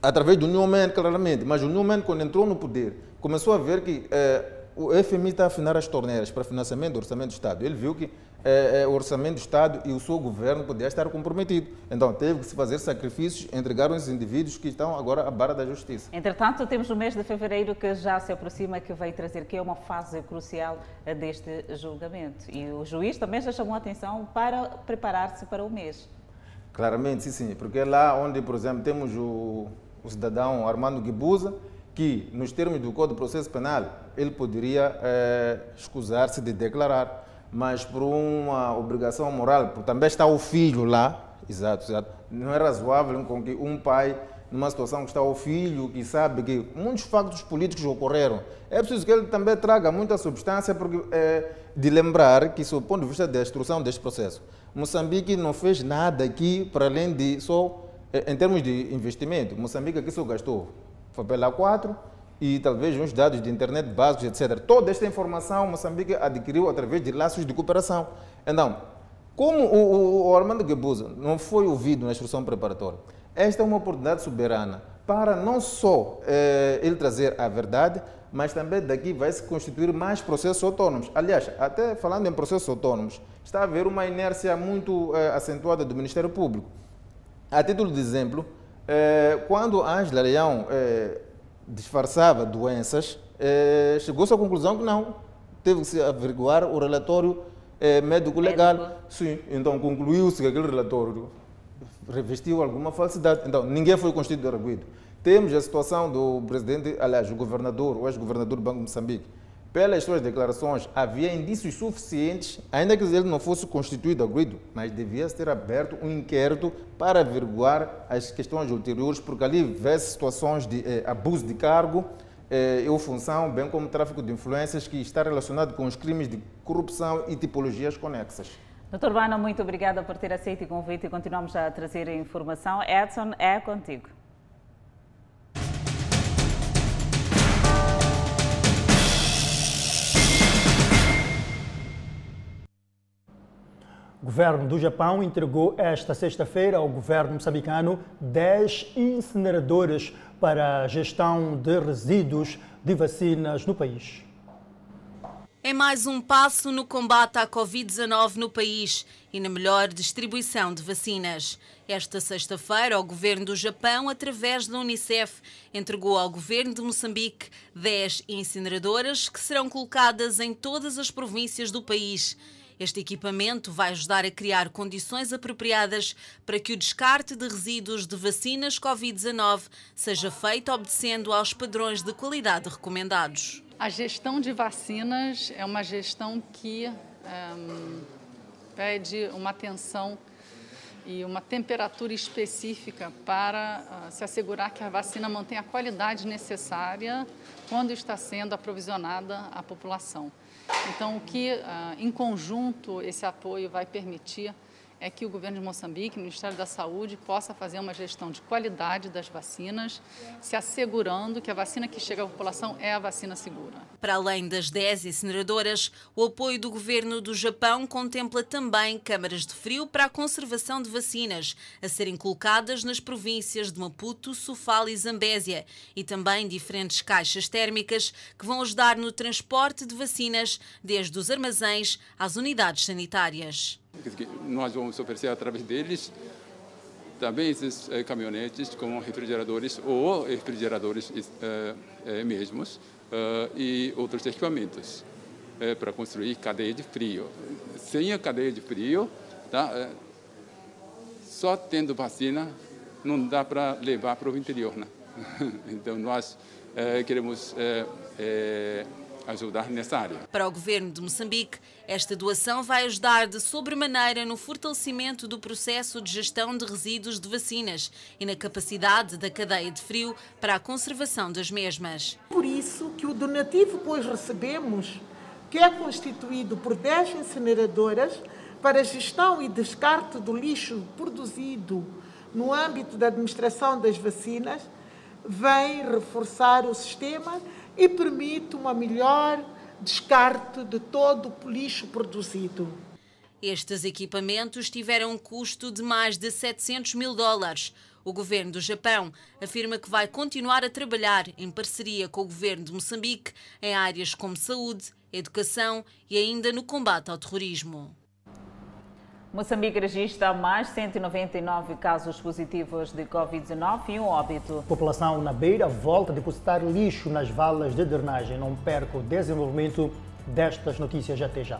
através do Newman, claramente, mas o Newman, quando entrou no poder, começou a ver que eh, o FMI está a afinar as torneiras para financiamento do orçamento do Estado. Ele viu que é, é, o orçamento do Estado e o seu governo podia estar comprometido. Então teve que se fazer sacrifícios, entregar os indivíduos que estão agora à barra da justiça. Entretanto, temos o mês de fevereiro que já se aproxima, que vai trazer que é uma fase crucial eh, deste julgamento. E o juiz também já chamou a atenção para preparar-se para o mês. Claramente, sim, sim. Porque é lá onde, por exemplo, temos o, o cidadão Armando Guibuza, que, nos termos do Código de Processo Penal, ele poderia é, escusar-se de declarar mas por uma obrigação moral, porque também está o filho lá, exato, exato. Não é razoável com que um pai, numa situação que está o filho, que sabe que muitos factos políticos ocorreram, é preciso que ele também traga muita substância porque, é, de lembrar que, sob o ponto de vista da instrução deste processo, Moçambique não fez nada aqui para além de só, é, em termos de investimento, Moçambique aqui só gastou favela 4, e talvez uns dados de internet básicos, etc. Toda esta informação Moçambique adquiriu através de laços de cooperação. Então, como o, o, o Armando Guebuza não foi ouvido na instrução preparatória, esta é uma oportunidade soberana para não só eh, ele trazer a verdade, mas também daqui vai se constituir mais processos autônomos. Aliás, até falando em processos autônomos, está a haver uma inércia muito eh, acentuada do Ministério Público. A título de exemplo, eh, quando Ângela Leão disfarçava doenças, eh, chegou-se à conclusão que não. Teve que se averiguar o relatório eh, médico legal. Sim, então concluiu-se que aquele relatório revestiu alguma falsidade. Então, ninguém foi constituído arguido. Temos a situação do presidente, aliás, o governador, o ex-governador do Banco de Moçambique. Pelas suas declarações, havia indícios suficientes, ainda que ele não fosse constituído arguido, mas devia ter aberto um inquérito para averiguar as questões ulteriores, porque ali vê-se situações de eh, abuso de cargo eh, ou função, bem como tráfico de influências, que está relacionado com os crimes de corrupção e tipologias conexas. Doutor Bana, muito obrigada por ter aceito o convite e continuamos a trazer a informação. Edson, é contigo. O governo do Japão entregou esta sexta-feira ao governo moçambicano 10 incineradores para a gestão de resíduos de vacinas no país. É mais um passo no combate à Covid-19 no país e na melhor distribuição de vacinas. Esta sexta-feira, o governo do Japão, através da Unicef, entregou ao governo de Moçambique 10 incineradoras que serão colocadas em todas as províncias do país. Este equipamento vai ajudar a criar condições apropriadas para que o descarte de resíduos de vacinas Covid-19 seja feito obedecendo aos padrões de qualidade recomendados. A gestão de vacinas é uma gestão que um, pede uma atenção e uma temperatura específica para uh, se assegurar que a vacina mantém a qualidade necessária quando está sendo aprovisionada à população. Então, o que, ah, em conjunto, esse apoio vai permitir é que o governo de Moçambique, o Ministério da Saúde, possa fazer uma gestão de qualidade das vacinas, se assegurando que a vacina que chega à população é a vacina segura. Para além das 10 incineradoras, o apoio do governo do Japão contempla também câmaras de frio para a conservação de vacinas, a serem colocadas nas províncias de Maputo, Sofala e Zambésia, e também diferentes caixas térmicas que vão ajudar no transporte de vacinas desde os armazéns às unidades sanitárias nós vamos oferecer através deles também esses eh, caminhonetes com refrigeradores ou refrigeradores eh, eh, mesmos e outros equipamentos para construir cadeia de frio. Sem a cadeia de frio, tá, só tendo vacina não dá para levar para o interior. Né? Então, nós queremos ajudar nessa área. Para o governo de Moçambique, esta doação vai ajudar de sobremaneira no fortalecimento do processo de gestão de resíduos de vacinas e na capacidade da cadeia de frio para a conservação das mesmas. Por isso que o donativo que hoje recebemos, que é constituído por 10 incineradoras para gestão e descarte do lixo produzido no âmbito da administração das vacinas, vem reforçar o sistema e permite uma melhor descarte de todo o lixo produzido. Estes equipamentos tiveram um custo de mais de 700 mil dólares. O governo do Japão afirma que vai continuar a trabalhar em parceria com o governo de Moçambique em áreas como saúde, educação e ainda no combate ao terrorismo. Moçambique registra mais 199 casos positivos de Covid-19 e um óbito. População na Beira volta a depositar lixo nas valas de drenagem. Não perca o desenvolvimento destas notícias até já.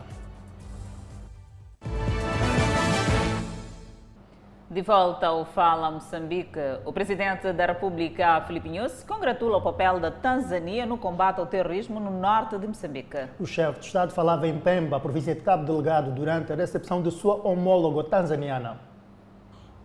De volta ao Fala Moçambique, o presidente da República, Filipe Nunes, congratula o papel da Tanzânia no combate ao terrorismo no norte de Moçambique. O chefe de Estado falava em Pemba, província de Cabo Delgado, durante a recepção de sua homóloga tanzaniana.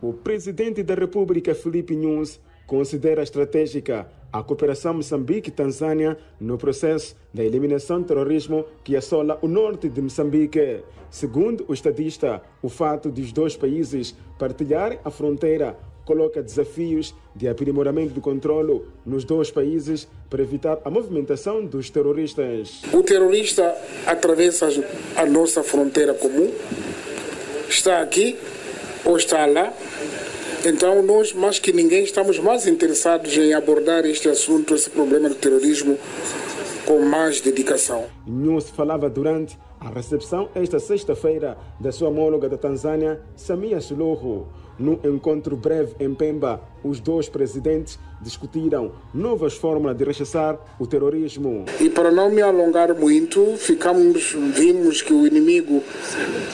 O presidente da República, Filipe Nunes, considera estratégica a cooperação Moçambique-Tanzânia no processo da eliminação do terrorismo que assola o norte de Moçambique. Segundo o estadista, o fato de os dois países partilharem a fronteira coloca desafios de aprimoramento do controle nos dois países para evitar a movimentação dos terroristas. O terrorista atravessa a nossa fronteira comum, está aqui ou está lá, então, nós, mais que ninguém, estamos mais interessados em abordar este assunto, esse problema do terrorismo, com mais dedicação. Nunes falava durante a recepção esta sexta-feira da sua homóloga da Tanzânia, Samia Suluhu. No encontro breve em Pemba, os dois presidentes discutiram novas formas de rechaçar o terrorismo. E para não me alongar muito, ficamos, vimos que o inimigo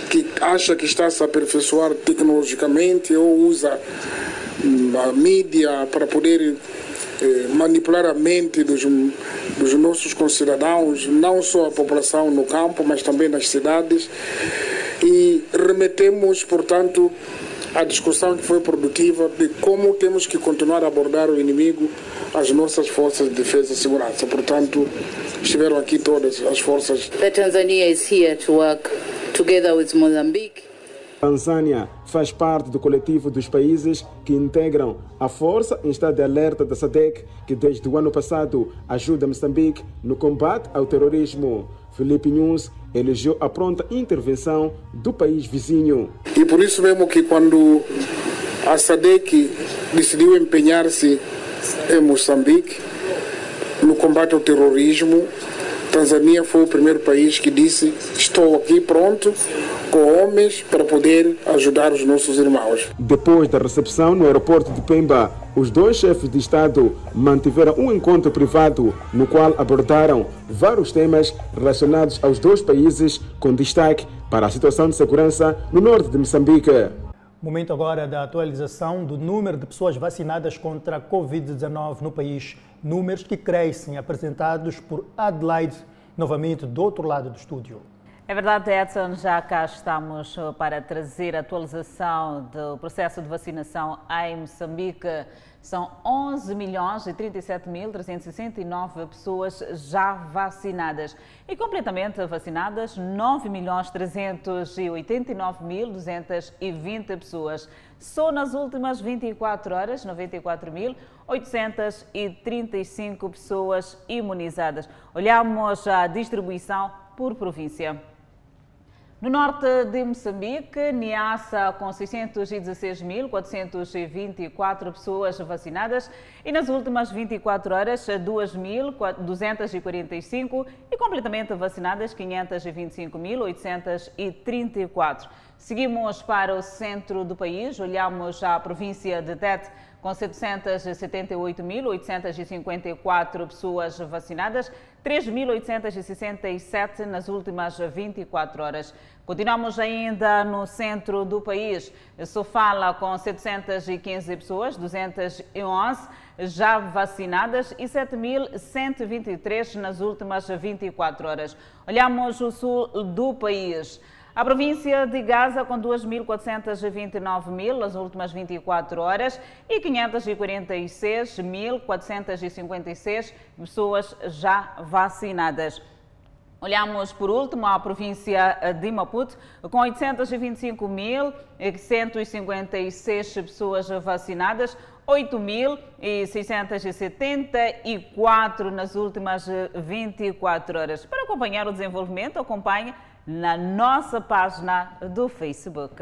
que acha que está a se aperfeiçoar tecnologicamente ou usa hum, a mídia para poder eh, manipular a mente dos, dos nossos concidadãos, não só a população no campo, mas também nas cidades. E remetemos, portanto, a discussão que foi produtiva de como temos que continuar a abordar o inimigo, as nossas forças de defesa e segurança. Portanto, estiveram aqui todas as forças. The Tanzania is here to work together with Mozambique. Tanzânia faz parte do coletivo dos países que integram a Força em Estado de Alerta da SADC, que desde o ano passado ajuda Moçambique no combate ao terrorismo. Felipe Nunes elogiou a pronta intervenção do país vizinho. E por isso mesmo que quando a SADC decidiu empenhar-se em Moçambique no combate ao terrorismo, Tanzânia foi o primeiro país que disse: Estou aqui pronto com homens para poder ajudar os nossos irmãos. Depois da recepção no aeroporto de Pemba, os dois chefes de Estado mantiveram um encontro privado no qual abordaram vários temas relacionados aos dois países, com destaque para a situação de segurança no norte de Moçambique. Momento agora da atualização do número de pessoas vacinadas contra a Covid-19 no país. Números que crescem, apresentados por Adelaide, novamente do outro lado do estúdio. É verdade, Edson, já cá estamos para trazer a atualização do processo de vacinação em Moçambique. São 11 milhões e 37 mil 369 pessoas já vacinadas e completamente vacinadas 9 milhões 389 mil 220 pessoas. Só nas últimas 24 horas, 94 mil 835 pessoas imunizadas. Olhamos a distribuição por província. No norte de Moçambique, Niassa com 616.424 pessoas vacinadas e nas últimas 24 horas 2.245 e completamente vacinadas 525.834. Seguimos para o centro do país, olhamos a província de Tete, com 778.854 pessoas vacinadas, 3.867 nas últimas 24 horas. Continuamos ainda no centro do país. Sofala com 715 pessoas, 211 já vacinadas e 7.123 nas últimas 24 horas. Olhamos o sul do país. A província de Gaza com 2.429 mil nas últimas 24 horas e 546.456 pessoas já vacinadas. Olhamos por último a província de Maputo, com 825.156 pessoas vacinadas, 8.674 nas últimas 24 horas. Para acompanhar o desenvolvimento, acompanhe na nossa página do Facebook.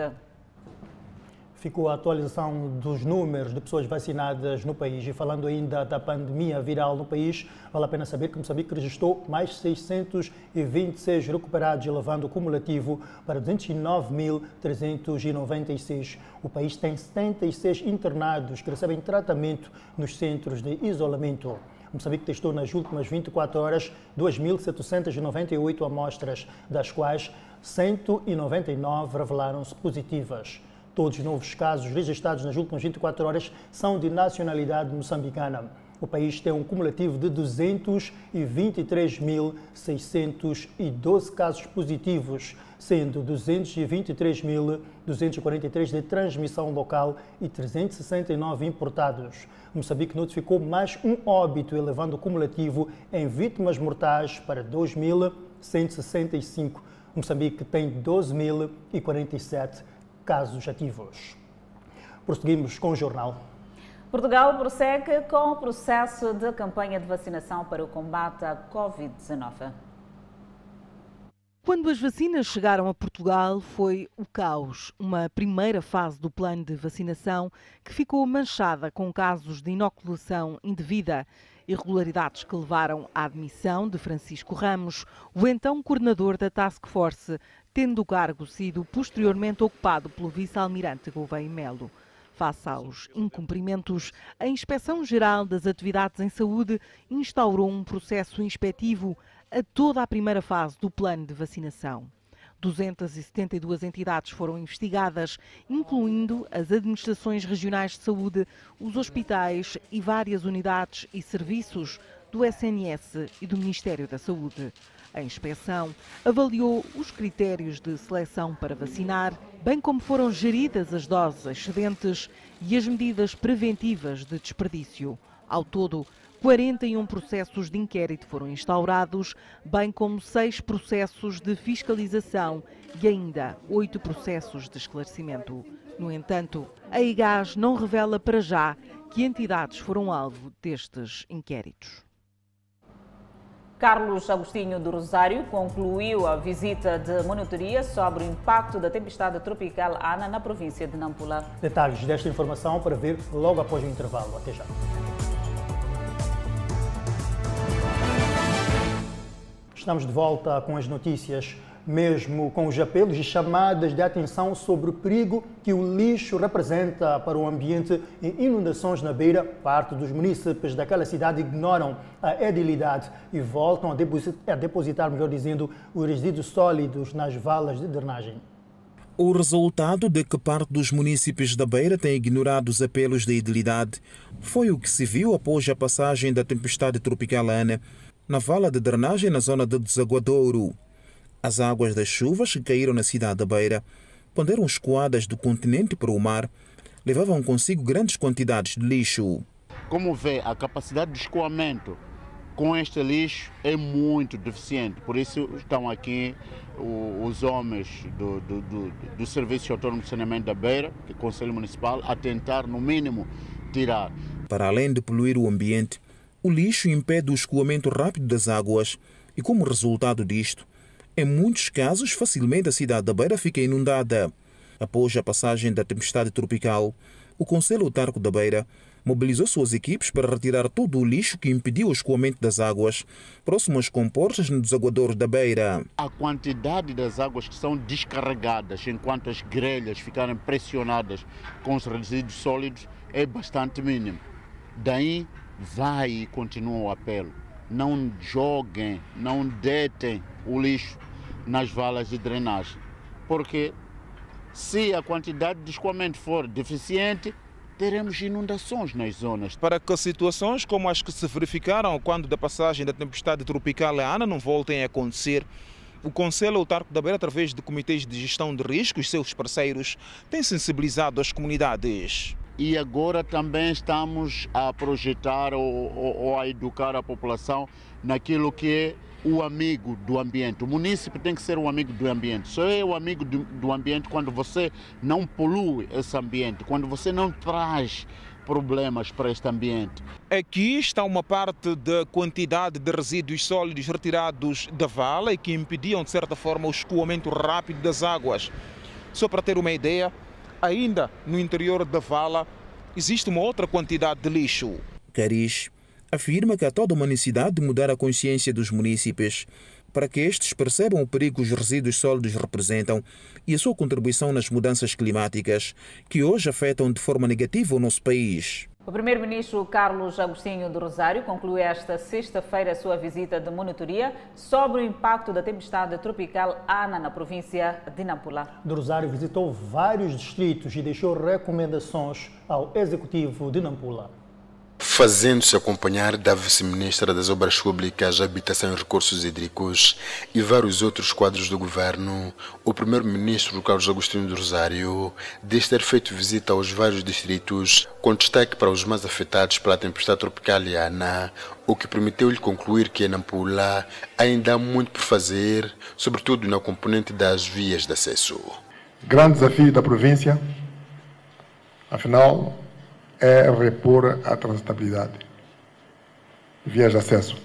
Ficou a atualização dos números de pessoas vacinadas no país. E falando ainda da pandemia viral no país, vale a pena saber que Moçambique registrou mais 626 recuperados, elevando o cumulativo para 209.396. O país tem 76 internados que recebem tratamento nos centros de isolamento. Moçambique testou nas últimas 24 horas 2.798 amostras, das quais 199 revelaram-se positivas. Todos os novos casos registrados nas últimas 24 horas são de nacionalidade moçambicana. O país tem um cumulativo de 223.612 casos positivos, sendo 223.243 de transmissão local e 369 importados. Moçambique notificou mais um óbito, elevando o cumulativo em vítimas mortais para 2.165. Moçambique tem 12.047 casos ativos. Prosseguimos com o jornal. Portugal prossegue com o processo de campanha de vacinação para o combate à Covid-19. Quando as vacinas chegaram a Portugal, foi o caos. Uma primeira fase do plano de vacinação que ficou manchada com casos de inoculação indevida, irregularidades que levaram à admissão de Francisco Ramos, o então coordenador da Task Force, tendo o cargo sido posteriormente ocupado pelo vice-almirante Gouveia Melo. Face aos incumprimentos, a Inspeção-Geral das Atividades em Saúde instaurou um processo inspectivo a toda a primeira fase do plano de vacinação. 272 entidades foram investigadas, incluindo as administrações regionais de saúde, os hospitais e várias unidades e serviços do SNS e do Ministério da Saúde. A inspeção avaliou os critérios de seleção para vacinar, bem como foram geridas as doses excedentes e as medidas preventivas de desperdício. Ao todo, 41 processos de inquérito foram instaurados, bem como seis processos de fiscalização e ainda oito processos de esclarecimento. No entanto, a IGAS não revela para já que entidades foram alvo destes inquéritos. Carlos Agostinho do Rosário concluiu a visita de monitoria sobre o impacto da tempestade tropical Ana na província de Nampula. Detalhes desta informação para ver logo após o intervalo. Até já. Estamos de volta com as notícias mesmo com os apelos e chamadas de atenção sobre o perigo que o lixo representa para o ambiente e inundações na beira, parte dos municípios daquela cidade ignoram a edilidade e voltam a depositar, melhor dizendo, os resíduos sólidos nas valas de drenagem. O resultado de que parte dos municípios da Beira tem ignorado os apelos da edilidade foi o que se viu após a passagem da tempestade tropical Ana na vala de drenagem na zona de Desaguadouro. As águas das chuvas que caíram na cidade da Beira, quando eram escoadas do continente para o mar, levavam consigo grandes quantidades de lixo. Como vê, a capacidade de escoamento com este lixo é muito deficiente. Por isso estão aqui os homens do, do, do, do Serviço Autônomo de Saneamento da Beira, que é o Conselho Municipal, a tentar, no mínimo, tirar. Para além de poluir o ambiente, o lixo impede o escoamento rápido das águas e, como resultado disto, em muitos casos, facilmente a cidade da Beira fica inundada. Após a passagem da tempestade tropical, o Conselho Autarco da Beira mobilizou suas equipes para retirar todo o lixo que impediu o escoamento das águas próximo às comportas no desaguador da Beira. A quantidade das águas que são descarregadas enquanto as grelhas ficarem pressionadas com os resíduos sólidos é bastante mínimo. Daí vai e continua o apelo. Não joguem, não detem o lixo nas valas de drenagem. Porque se a quantidade de escoamento for deficiente, teremos inundações nas zonas. Para que situações como as que se verificaram quando da passagem da tempestade tropical Ana não voltem a acontecer, o Conselho Autarco da Beira, através de comitês de gestão de riscos, seus parceiros, tem sensibilizado as comunidades. E agora também estamos a projetar ou, ou, ou a educar a população naquilo que é o amigo do ambiente. O município tem que ser o amigo do ambiente. Só é o amigo do, do ambiente quando você não polui esse ambiente, quando você não traz problemas para este ambiente. Aqui está uma parte da quantidade de resíduos sólidos retirados da vala e que impediam, de certa forma, o escoamento rápido das águas. Só para ter uma ideia, ainda no interior da vala existe uma outra quantidade de lixo. Cariz afirma que há toda uma necessidade de mudar a consciência dos municípios para que estes percebam o perigo que os resíduos sólidos representam e a sua contribuição nas mudanças climáticas que hoje afetam de forma negativa o nosso país. O primeiro-ministro Carlos Agostinho do Rosário conclui esta sexta-feira a sua visita de monitoria sobre o impacto da tempestade tropical Ana na província de Nampula. Do Rosário visitou vários distritos e deixou recomendações ao executivo de Nampula fazendo-se acompanhar da vice-ministra das Obras Públicas, Habitação e Recursos Hídricos e vários outros quadros do governo, o primeiro-ministro Carlos Agostinho do Rosário diz ter feito visita aos vários distritos, com destaque para os mais afetados pela tempestade tropical Iana, o que permitiu-lhe concluir que em Nampula ainda há muito por fazer, sobretudo na componente das vias de acesso. Grande desafio da província, afinal, é repor a transitabilidade, vias de acesso.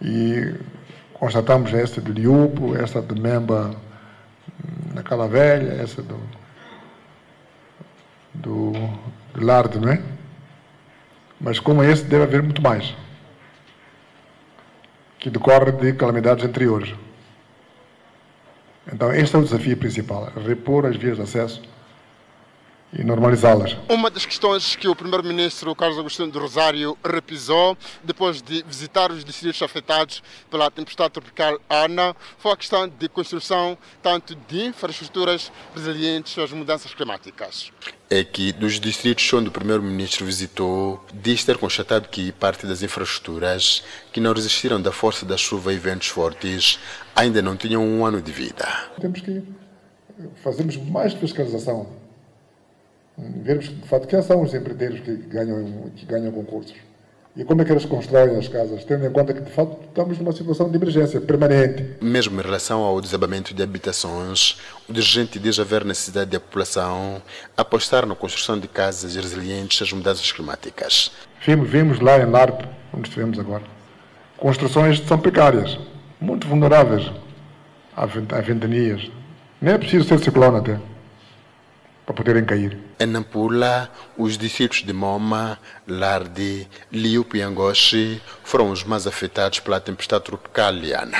E constatamos esta do Liupo, esta de Memba na Cala Velha, essa do, do, do Larde, não é? Mas como esse, deve haver muito mais, que decorre de calamidades anteriores. Então, este é o desafio principal, repor as vias de acesso e normalizá-las. Uma das questões que o primeiro-ministro Carlos Agostinho do Rosário repisou depois de visitar os distritos afetados pela tempestade tropical Ana foi a questão de construção tanto de infraestruturas resilientes às mudanças climáticas. É que dos distritos onde o primeiro-ministro visitou, diz ter constatado que parte das infraestruturas que não resistiram da força da chuva e ventos fortes ainda não tinham um ano de vida. Temos que fazermos mais fiscalização vermos de fato quem são os empreiteiros que ganham, que ganham concursos e como é que eles constroem as casas, tendo em conta que de fato estamos numa situação de emergência permanente. Mesmo em relação ao desabamento de habitações, o dirigente diz haver necessidade da população apostar na construção de casas resilientes às mudanças climáticas. Vimos, vimos lá em Larpe, onde estivemos agora, construções que são precárias, muito vulneráveis a ventanias. Nem é preciso ser ciclone até para poderem cair. Em Nampula, os distritos de Moma, Larde, Liupo e Angoche foram os mais afetados pela tempestade tropical Liana.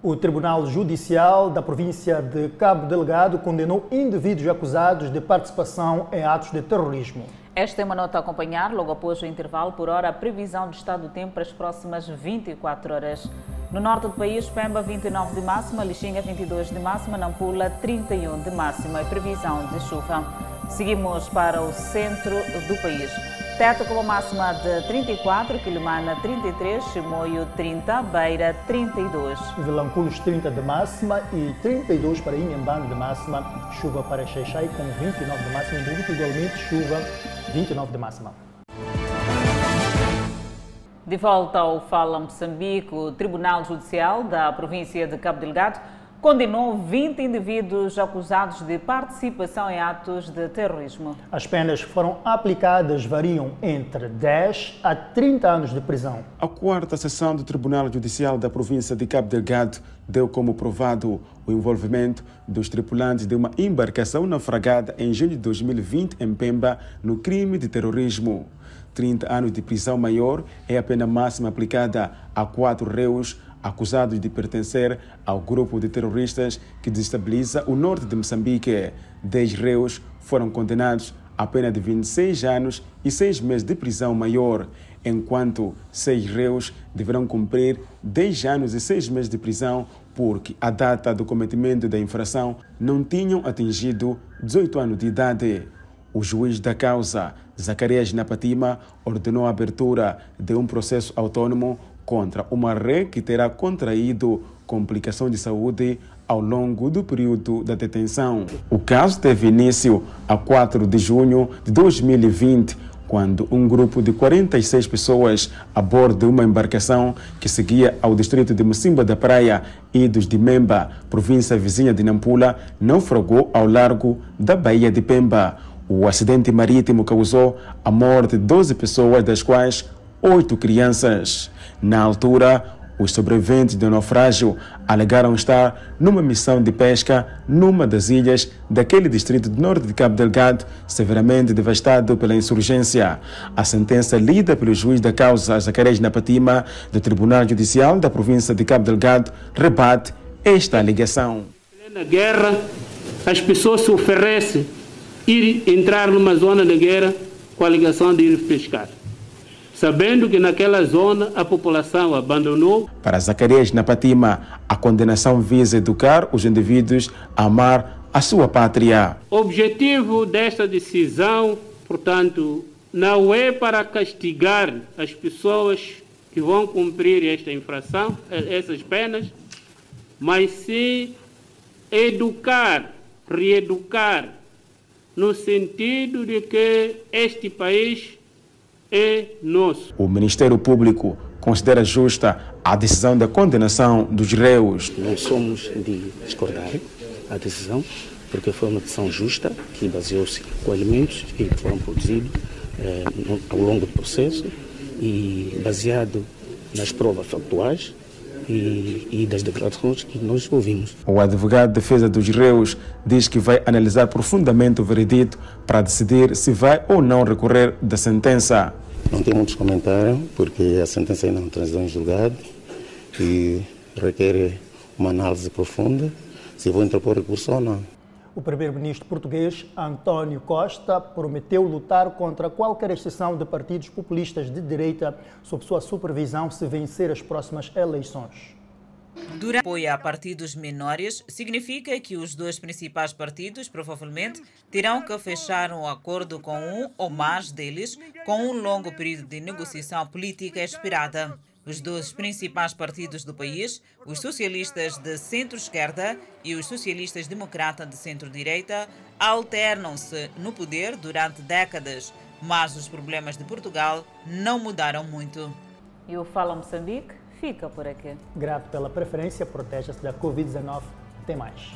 O Tribunal Judicial da província de Cabo Delgado condenou indivíduos acusados de participação em atos de terrorismo. Esta é uma nota a acompanhar logo após o intervalo por hora a previsão do estado do tempo para as próximas 24 horas. No norte do país, Pemba 29 de máxima, Lixinga 22 de máxima, Nampula 31 de máxima e previsão de chuva. Seguimos para o centro do país. Teto com a máxima de 34, Quilimana 33, Chimoio 30, Beira 32. Vilanculos 30 de máxima e 32 para Inhambane de máxima. Chuva para Xeixai com 29 de máxima igualmente chuva 29 de máxima. De volta ao Fala Moçambique, o Tribunal Judicial da província de Cabo Delgado condenou 20 indivíduos acusados de participação em atos de terrorismo. As penas que foram aplicadas variam entre 10 a 30 anos de prisão. A quarta sessão do Tribunal Judicial da província de Cabo Delgado deu como provado o envolvimento dos tripulantes de uma embarcação naufragada em junho de 2020 em Pemba no crime de terrorismo. 30 anos de prisão maior é a pena máxima aplicada a quatro réus acusados de pertencer ao grupo de terroristas que desestabiliza o norte de Moçambique. Dez réus foram condenados a pena de 26 anos e seis meses de prisão maior, enquanto seis réus deverão cumprir 10 anos e seis meses de prisão porque a data do cometimento da infração não tinham atingido 18 anos de idade. O juiz da causa, Zacarias Napatima, ordenou a abertura de um processo autônomo contra uma ré que terá contraído complicação de saúde ao longo do período da detenção. O caso teve início a 4 de junho de 2020, quando um grupo de 46 pessoas a bordo de uma embarcação que seguia ao distrito de Mocimba da Praia e dos de Memba, província vizinha de Nampula, naufragou ao largo da Baía de Pemba. O acidente marítimo causou a morte de 12 pessoas, das quais oito crianças. Na altura, os sobreviventes do naufrágio alegaram estar numa missão de pesca numa das ilhas daquele distrito do norte de Cabo Delgado, severamente devastado pela insurgência. A sentença lida pelo juiz da causa Zacarias Napatima do Tribunal Judicial da província de Cabo Delgado rebate esta alegação. Na guerra, as pessoas se oferecem ir entrar numa zona de guerra com a ligação de ir pescar sabendo que naquela zona a população abandonou. Para Zacarias Napatima, a condenação visa educar os indivíduos a amar a sua pátria. O objetivo desta decisão, portanto, não é para castigar as pessoas que vão cumprir esta infração, essas penas, mas sim educar, reeducar, no sentido de que este país é nosso. O Ministério Público considera justa a decisão da condenação dos réus. Não somos de discordar a decisão, porque foi uma decisão justa, que baseou-se com elementos que foram produzidos eh, ao longo do processo e baseado nas provas factuais e, e, das declarações que nós ouvimos. O advogado de defesa dos réus diz que vai analisar profundamente o veredito para decidir se vai ou não recorrer da sentença. Não tem muitos comentários, porque a sentença ainda não transitou em julgado e requer uma análise profunda se vou interpor recurso ou não. O primeiro-ministro português António Costa prometeu lutar contra qualquer exceção de partidos populistas de direita sob sua supervisão se vencer as próximas eleições. Durante apoio a partidos menores, significa que os dois principais partidos provavelmente terão que fechar um acordo com um ou mais deles com um longo período de negociação política esperada. Os dois principais partidos do país, os socialistas de centro-esquerda e os socialistas democratas de centro-direita, alternam-se no poder durante décadas, mas os problemas de Portugal não mudaram muito. E o Fala Moçambique fica por aqui. Grato pela preferência, proteja-se da Covid-19. Até mais.